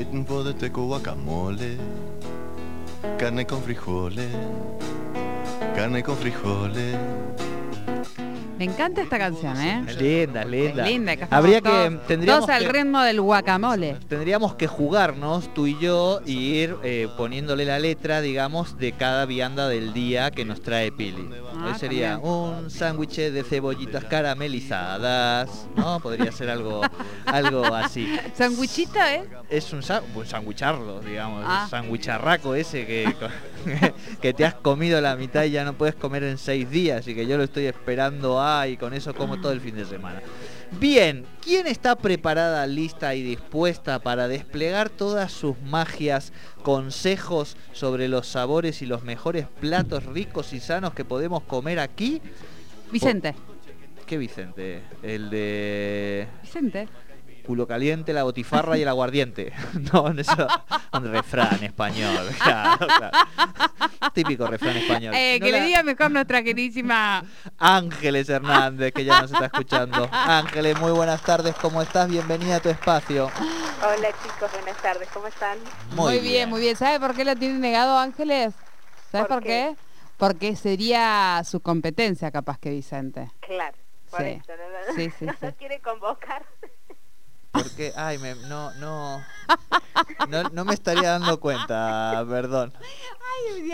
ritmo de teco guacamole, carne con frijoles, carne con frijoles. Me encanta esta canción, ¿eh? Linda, linda. Linda, que Habría que todos- tendríamos todos al que- ritmo del guacamole. Tendríamos que jugarnos tú y yo y ir eh, poniéndole la letra, digamos, de cada vianda del día que nos trae Pili. Ah, Hoy sería también. un sándwich de cebollitas caramelizadas, ¿no? Podría ser algo, algo así. ¿Sanguichito, eh? Es un, sa- un sándwichardo, digamos, Ah. un sándwicharraco ese que, que te has comido la mitad y ya no puedes comer en seis días y que yo lo estoy esperando ah, y con eso como todo el fin de semana. Bien, ¿quién está preparada, lista y dispuesta para desplegar todas sus magias, consejos sobre los sabores y los mejores platos ricos y sanos que podemos comer aquí? Vicente. ¿Qué Vicente? El de Vicente. Culo caliente, la botifarra y el aguardiente. No, eso un refrán español. claro, claro. Típico refrán español. Eh, No que le diga mejor nuestra queridísima. Ángeles Hernández, que ya nos está escuchando. Ángeles, muy buenas tardes, ¿cómo estás? Bienvenida a tu espacio. Hola chicos, buenas tardes, ¿cómo están? Muy, bien. muy bien. ¿Sabe por qué lo tiene negado Ángeles? ¿Sabes ¿Por por, qué? Porque sería su competencia capaz que Vicente. Claro, por Sí. eso, no, no- Sí, sí, no sí. nos quiere convocar. Porque, ay, me- no, no, no, no me estaría dando cuenta, perdón.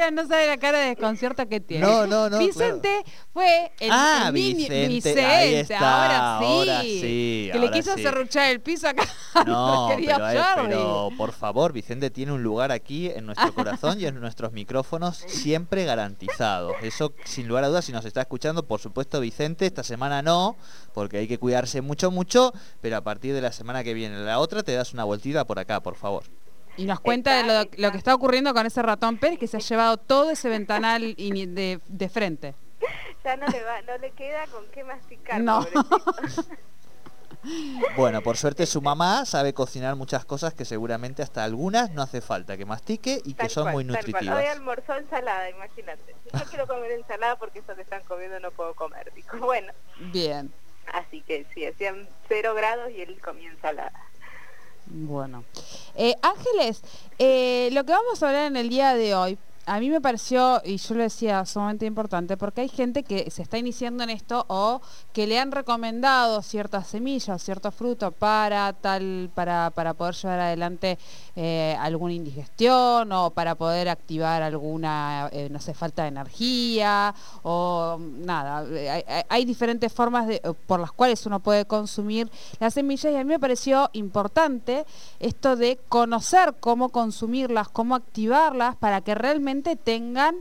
Ay, no sabe la cara de desconcierto que tiene. No, no, no, Vicente fue el, Ah, el mini- Vicente, ahí está, ahora sí. ahora sí, Que le quiso sí. serruchar el piso acá. No, querido pero, eh, Jordi. pero por favor, Vicente tiene un lugar aquí en nuestro corazón y en nuestros micrófonos siempre garantizado. Eso, sin lugar a dudas, si nos está escuchando, por supuesto, Vicente, esta semana no, porque hay que cuidarse mucho, mucho, pero a partir de la semana que viene, la otra, te das una vueltita por acá, por favor. Y nos cuenta de lo, Está, lo que está ocurriendo con ese ratón Pérez que se ha llevado todo ese ventanal de, de frente. Ya no le va, no le queda con qué masticar. No. Bueno, por suerte su mamá sabe cocinar muchas cosas que seguramente hasta algunas no hace falta que mastique y que son cual, muy cual. Hoy nutritivas. almorzó ensalada, imagínate. Si yo quiero comer ensalada porque eso que están comiendo no puedo comer. Digo, bueno, Bien, así que sí, hacían cero grados y él comía ensalada. Bueno. Eh, Ángeles, eh, lo que vamos a hablar en el día de hoy, a mí me pareció, y yo lo decía, sumamente importante, porque hay gente que se está iniciando en esto o que le han recomendado ciertas semillas, cierto fruto para tal, para, para poder llevar adelante eh, alguna indigestión o para poder activar alguna, eh, no sé, falta de energía o nada. eh, Hay, hay- diferentes formas de, por las cuales uno puede consumir las semillas y a mí me pareció importante esto de conocer cómo consumirlas, cómo activarlas para que realmente tengan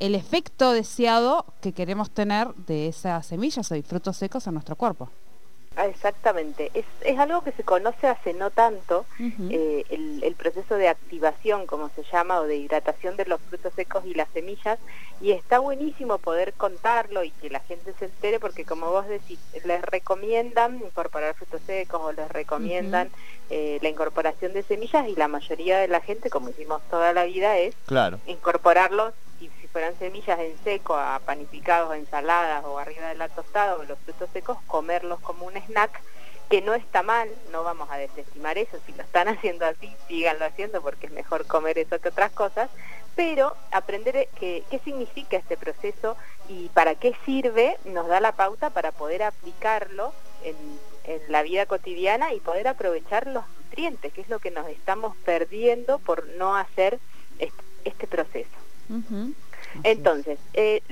el efecto deseado que queremos tener de esas semillas o de frutos secos en nuestro cuerpo. Ah, Exactamente, es, es algo que se conoce hace no tanto, eh, el, el proceso de activación, como se llama, o de hidratación de los frutos secos y las semillas, y está buenísimo poder contarlo y que la gente se entere, porque como vos decís, les recomiendan incorporar frutos secos o les recomiendan eh, la incorporación de semillas y la mayoría de la gente, como hicimos toda la vida, es Claro. incorporarlos, si, si fueran semillas en seco, a panificados, a ensaladas o arriba de la tostada o los frutos secos, comerlos como un snack, que no está mal, no vamos a desestimar eso, si lo están haciendo así, síganlo haciendo porque es mejor comer eso que otras cosas, pero aprender que- qué significa este proceso y para qué sirve nos da la pauta para poder aplicarlo en, en la vida cotidiana y poder aprovechar los nutrientes, que es lo que nos estamos perdiendo por no hacer este proceso. Entonces, eh,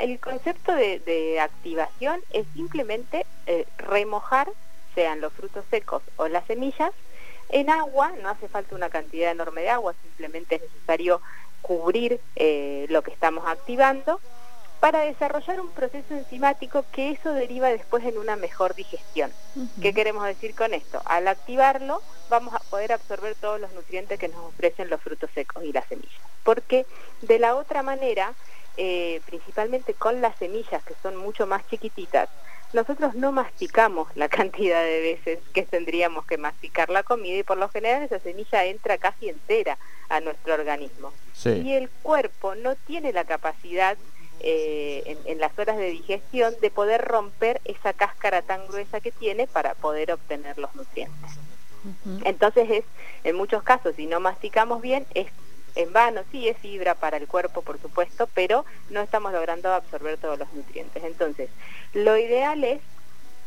el concepto de, de activación es simplemente eh, remojar, sean los frutos secos o las semillas, en agua, no hace falta una cantidad enorme de agua, simplemente es necesario cubrir eh, lo que estamos activando para desarrollar un proceso enzimático que eso deriva después en una mejor digestión. ¿Qué queremos decir con esto? Al activarlo vamos a poder absorber todos los nutrientes que nos ofrecen los frutos secos y las semillas. Porque de la otra manera, eh, principalmente con las semillas que son mucho más chiquititas, nosotros no masticamos la cantidad de veces que tendríamos que masticar la comida y por lo general esa semilla entra casi entera a nuestro organismo. Y el cuerpo no tiene la capacidad eh, en, en las horas de digestión de poder romper esa cáscara tan gruesa que tiene para poder obtener los nutrientes. Entonces es, en muchos casos, si no masticamos bien, es en vano, sí es fibra para el cuerpo, por supuesto, pero no estamos logrando absorber todos los nutrientes. Entonces, lo ideal es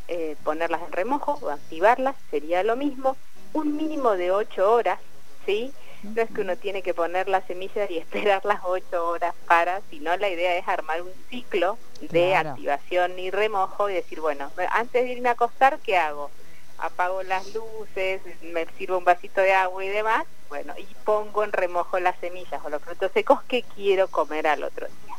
eh, ponerlas en remojo o activarlas, sería lo mismo, un mínimo de 8 horas, ¿sí? No es que uno tiene que poner las semillas y esperar las 8 horas para, sino la idea es armar un ciclo de Claro. activación y remojo y decir, bueno, antes de irme a acostar, ¿qué hago? Apago las luces, me sirvo un vasito de agua y demás, bueno, y pongo en remojo las semillas o los frutos secos que quiero comer al otro día.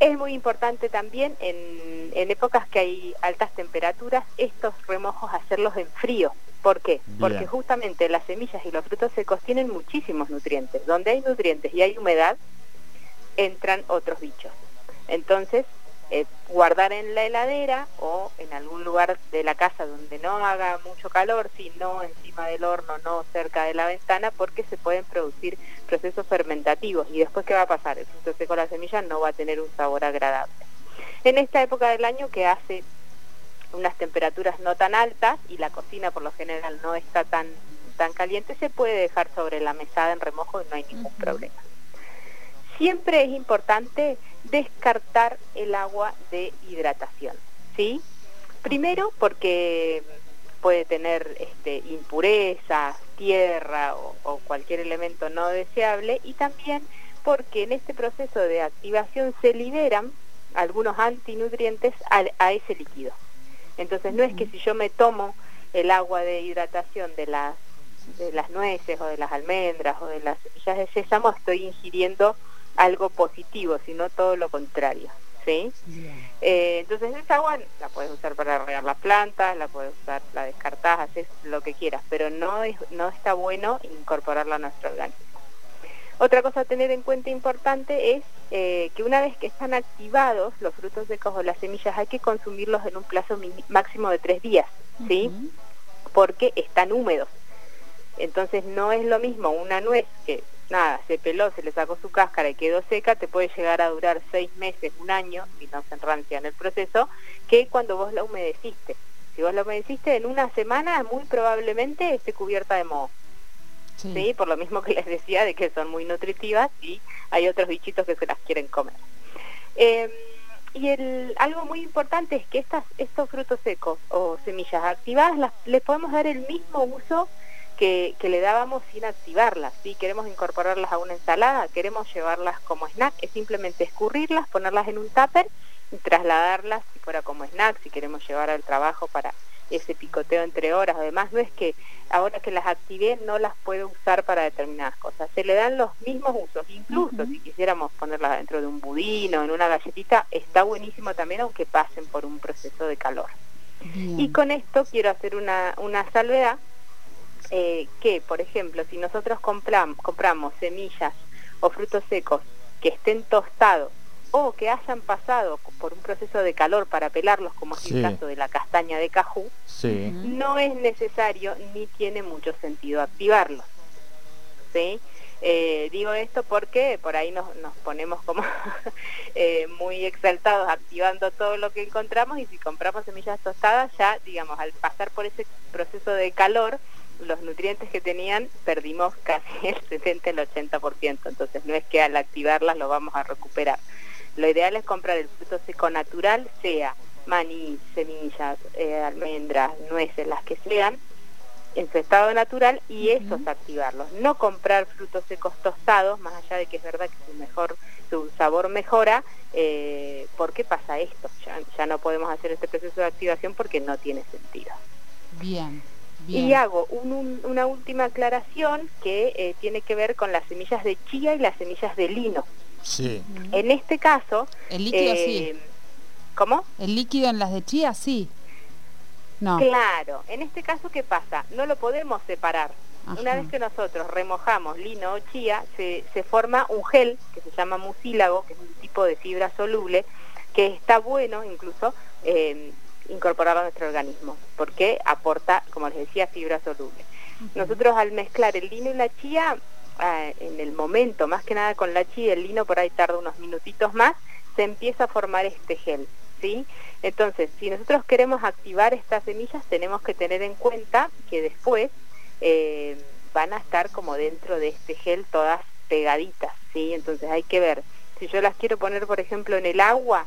Es muy importante también en, en épocas que hay altas temperaturas, estos remojos hacerlos en frío. ¿Por qué? Bien. Porque justamente las semillas y los frutos secos tienen muchísimos nutrientes. Donde hay nutrientes y hay humedad, entran otros bichos. Entonces, eh, guardar en la heladera o en algún lugar de la casa donde no haga mucho calor, sino encima del horno, no cerca de la ventana, porque se pueden producir procesos fermentativos. Y después, ¿qué va a pasar? El fruto seco, la semilla, no va a tener un sabor agradable. En esta época del año que hace unas temperaturas no tan altas y la cocina por lo general no está tan, tan caliente, se puede dejar sobre la mesada en remojo y no hay ningún problema. Siempre es importante descartar el agua de hidratación, ¿sí? Primero porque puede tener este, impurezas, tierra o, o cualquier elemento no deseable y también porque en este proceso de activación se liberan algunos antinutrientes a, a ese líquido. Entonces no es que si yo me tomo el agua de hidratación de las de las nueces o de las almendras o de las semillas de sésamo estoy ingiriendo algo positivo, sino todo lo contrario, ¿sí? Eh, entonces esa agua la puedes usar para regar las plantas, la puedes usar, la descartás, haces lo que quieras, pero no es, no está bueno incorporarla a nuestro organismo. Otra cosa a tener en cuenta importante es eh, que una vez que están activados los frutos secos o las semillas hay que consumirlos en un plazo máximo de tres días, ¿sí? Porque están húmedos. Entonces no es lo mismo una nuez que nada, se peló, se le sacó su cáscara y quedó seca, te puede llegar a durar seis meses, un año, si no se enrancia en el proceso, que cuando vos la humedeciste. Si vos la humedeciste en una semana, muy probablemente esté cubierta de moho. Sí. ¿sí? Por lo mismo que les decía de que son muy nutritivas y hay otros bichitos que se las quieren comer. Eh, y el, algo muy importante es que estas, estos frutos secos o semillas activadas las, les podemos dar el mismo uso que, que le dábamos sin activarlas. Si queremos incorporarlas a una ensalada, queremos llevarlas como snack, es simplemente escurrirlas, ponerlas en un tupper y trasladarlas si fuera como snack, si queremos llevar al trabajo para ese picoteo entre horas. Además, no es que ahora que las activé no las puedo usar para determinadas cosas. Se le dan los mismos usos. Incluso si quisiéramos ponerlas dentro de un budín o en una galletita, está buenísimo también aunque pasen por un proceso de calor. Bien. Y con esto quiero hacer una, una salvedad, eh, que por ejemplo, si nosotros compram- compramos semillas o frutos secos que estén tostados o que hayan pasado por un proceso de calor para pelarlos, como es el caso de la castaña de cajú, Sí. No es necesario ni tiene mucho sentido activarlos. ¿Sí? Eh, digo esto porque por ahí nos, nos ponemos como eh, muy exaltados activando todo lo que encontramos y si compramos semillas tostadas ya, digamos, al pasar por ese proceso de calor, los nutrientes que tenían perdimos casi el 70, el 80%, entonces no es que al activarlas lo vamos a recuperar. Lo ideal es comprar el fruto seco natural, sea maní, semillas, eh, almendras, nueces, las que sean, en su estado natural y esos activarlos. No comprar frutos secos tostados, más allá de que es verdad que su mejor, su sabor mejora, eh, ¿por qué pasa esto? Ya, ya no podemos hacer este proceso de activación porque no tiene sentido. Bien. Bien. Y hago un- un- una última aclaración que eh, tiene que ver con las semillas de chía y las semillas de lino. Sí. En este caso, El líquido eh, sí. ¿cómo? El líquido en las de chía sí. No. Claro, en este caso, ¿qué pasa? No lo podemos separar. Una vez que nosotros remojamos lino o chía, se, se forma un gel que se llama mucílago, que es un tipo de fibra soluble, que está bueno incluso eh, incorporarlo a nuestro organismo, porque aporta, como les decía, fibra soluble. Nosotros al mezclar el lino y la chía, ah, en el momento, más que nada con la chía, el lino por ahí tarda unos minutitos más, se empieza a formar este gel, ¿sí? Entonces, si nosotros queremos activar estas semillas, tenemos que tener en cuenta que después eh, van a estar como dentro de este gel todas pegaditas, ¿sí? Entonces hay que ver, si yo las quiero poner, por ejemplo, en el agua,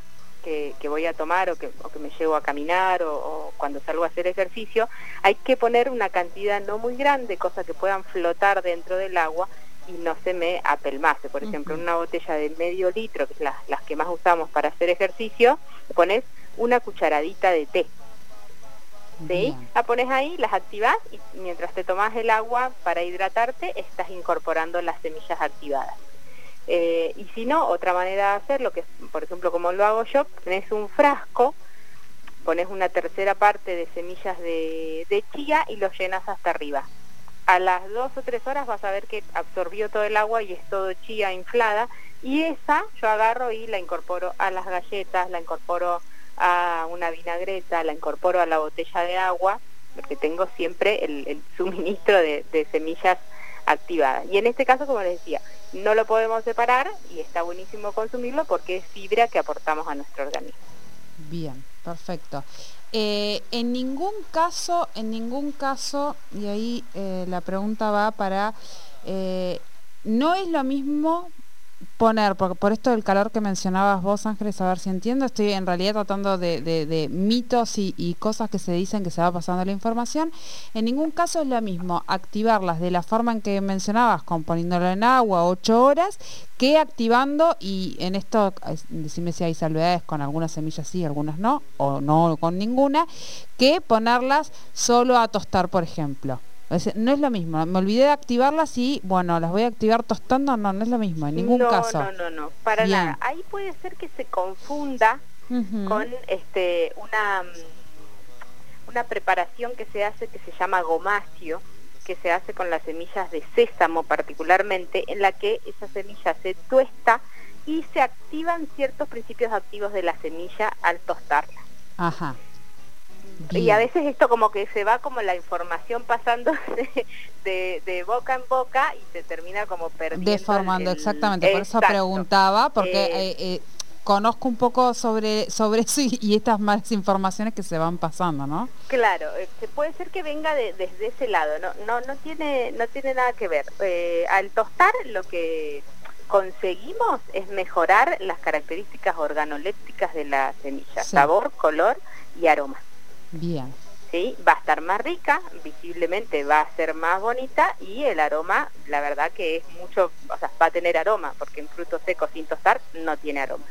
que, voy a tomar o que, me llevo a caminar o, o, cuando salgo a hacer ejercicio, hay que poner una cantidad no muy grande, cosas que puedan flotar dentro del agua y no se me apelmase. Por ejemplo, en una botella de medio litro, que es las que más usamos para hacer ejercicio, pones una cucharadita de té. ¿Sí? La pones ahí, las activas y mientras te tomas el agua para hidratarte, estás incorporando las semillas activadas. Eh, y si no, otra manera de hacerlo, que es, por ejemplo, como lo hago yo, tenés un frasco, pones una tercera parte de semillas de, de chía y lo llenas hasta arriba. A las dos o tres horas vas a ver que absorbió todo el agua y es todo chía inflada y esa yo agarro y la incorporo a las galletas, la incorporo a una vinagreta, la incorporo a la botella de agua, porque tengo siempre el, suministro de, semillas activadas. Y en este caso, como les decía, no lo podemos separar y está buenísimo consumirlo porque es fibra que aportamos a nuestro organismo. Bien, perfecto. Eh, en ningún caso, en ningún caso, y ahí eh, la pregunta va para, eh, no es lo mismo poner, por, por esto del calor que mencionabas vos, Ángeles, a ver si entiendo, estoy en realidad tratando de, mitos y, cosas que se dicen que se va pasando la información. En ningún caso es lo mismo activarlas de la forma en que mencionabas, con poniéndolo en agua ocho horas, que activando, y en esto, decime si hay salvedades con algunas semillas sí, algunas no, o no con ninguna, que ponerlas solo a tostar, por ejemplo. No es lo mismo, me olvidé de activarlas y, bueno, las voy a activar tostando, no, no es lo mismo, en ningún caso. No, no, no, para nada. Ahí puede ser que se confunda con este una, mm, una preparación que se hace que se llama gomacio, que se hace con las semillas de sésamo particularmente, en la que esa semilla se tuesta y se activan ciertos principios activos de la semilla al tostarla. Ajá. Y a veces esto como que se va como la información pasando de, boca en boca y se termina como perdiendo. Deformando, exactamente. Por eso preguntaba, porque eh, eh, conozco un poco sobre, sobre eso y, estas malas informaciones que se van pasando, ¿no? Claro, eh, puede ser que venga desde ese lado, no, no, no, tiene, no tiene nada que ver. al tostar lo que conseguimos es mejorar las características organolépticas de la semilla, sabor, color y aroma. Bien. ¿Sí? Va a estar más rica, visiblemente va a ser más bonita y el aroma, la verdad que es mucho, o sea, va a tener aroma, porque en frutos secos sin tostar no tiene aroma.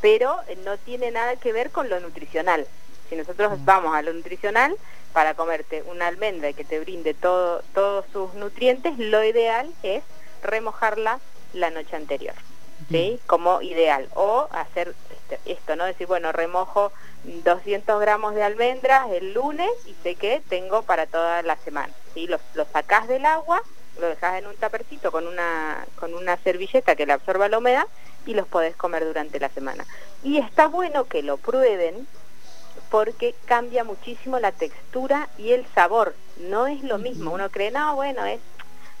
Pero no tiene nada que ver con lo nutricional. Si nosotros vamos a lo nutricional, para comerte una almendra y que te brinde todo, todos sus nutrientes, lo ideal es remojarla la noche anterior, ¿sí? Como ideal. O hacer este, esto, ¿no? Decir, bueno, remojo 200 gramos de almendras el lunes y sé que tengo para toda la semana. ¿sí? Los, los sacás del agua, lo dejas en un tapercito con una, con una servilleta que le absorba la humedad y los podés comer durante la semana. Y está bueno que lo prueben porque cambia muchísimo la textura y el sabor. No es lo mismo. Uno cree, no, bueno, es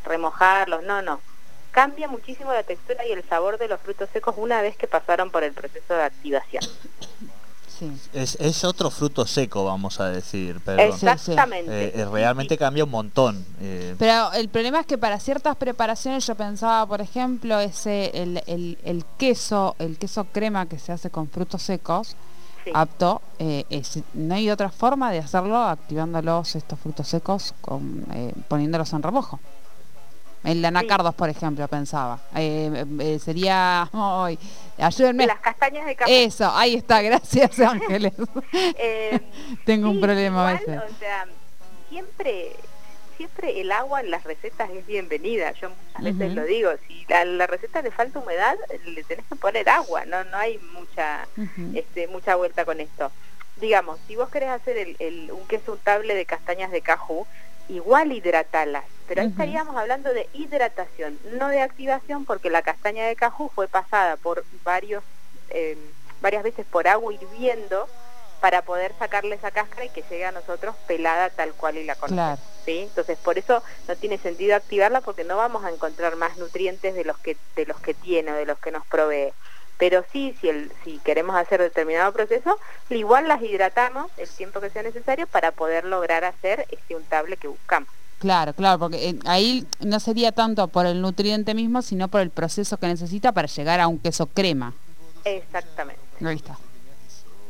remojarlos. No, no. Cambia muchísimo la textura y el sabor de los frutos secos una vez que pasaron por el proceso de activación. Es, otro fruto seco, vamos a decir. Exactamente. Eh, eh, realmente cambia un montón. Eh. Pero el problema es que para ciertas preparaciones yo pensaba, por ejemplo, ese el, queso, el queso crema que se hace con frutos secos, apto, no hay otra forma de hacerlo activándolos estos frutos secos con, poniéndolos en remojo. En la Nacardos, por ejemplo, pensaba. Eh, eh, sería... ayúdenme. Las castañas de café. Eso, ahí está, gracias Ángeles. Eh, Tengo un problema a veces. O sea, siempre, siempre el agua en las recetas es bienvenida. Yo muchas veces lo digo. Si a la receta le falta humedad, le tenés que poner agua. No, no hay mucha, este, mucha vuelta con esto. Digamos, si vos querés hacer el, un queso untable de castañas de cajú, igual hidratalas, pero ahí estaríamos hablando de hidratación, no de activación, porque la castaña de cajú fue pasada por varios, eh, varias veces por agua hirviendo para poder sacarle esa cáscara y que llegue a nosotros pelada tal cual y la conocemos. ¿sí? Entonces, por eso no tiene sentido activarla porque no vamos a encontrar más nutrientes de los que de los que tiene o de los que nos provee. Pero sí, si, el, si queremos hacer determinado proceso, igual las hidratamos el tiempo que sea necesario para poder lograr hacer este untable que buscamos. Claro, claro, porque eh, ahí no sería tanto por el nutriente mismo, sino por el proceso que necesita para llegar a un queso crema. Exactamente. Ahí está.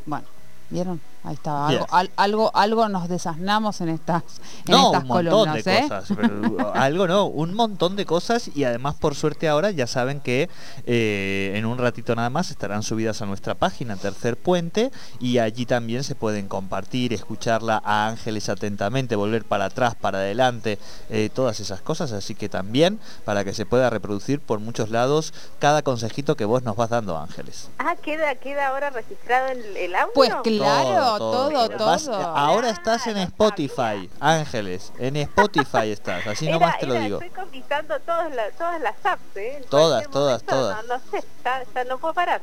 Bueno, ¿vieron? Ahí está. Bien. Algo, al- algo, algo nos desasnamos en estas, en No, estas un montón columnas, de ¿eh? cosas. pero algo no, un montón de cosas y además por suerte ahora ya saben que eh, en un ratito nada más estarán subidas a nuestra página Tercer Puente y allí también se pueden compartir, escucharla a Ángeles atentamente, volver para atrás, para adelante, eh, todas esas cosas. Así que también para que se pueda reproducir por muchos lados cada consejito que vos nos vas dando Ángeles. Ah, queda, queda ahora registrado el, el audio. Pues claro, Todo, todo, todo. todo. Vas- ahora estás en Spotify, Ángeles, en Spotify estás, así Era- nomás te lo era- digo. Estoy conquistando todas, las todas las apps, ¿eh? En Todas, todas, momento, todas. No, no sé, ya, ya no puedo parar.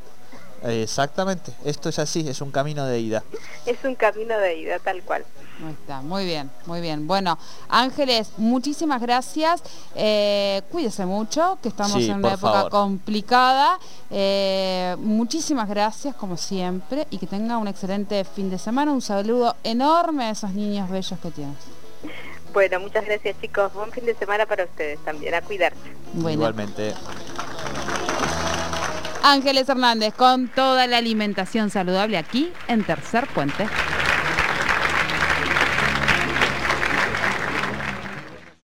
Exactamente, esto es así, es un camino de ida. Es un camino de ida, tal cual. Ahí está, muy bien, muy bien. Bueno, Ángeles, muchísimas gracias. Eh, cuídese mucho, que estamos Sí, en una época favor. complicada. Eh, muchísimas gracias, como siempre, y que tenga un excelente fin de semana. Un saludo enorme a esos niños bellos que tienes. Bueno, muchas gracias chicos. Buen fin de semana para ustedes también. A cuidarse. Bueno, Igualmente. Ángeles Hernández con toda la alimentación saludable aquí en Tercer Puente.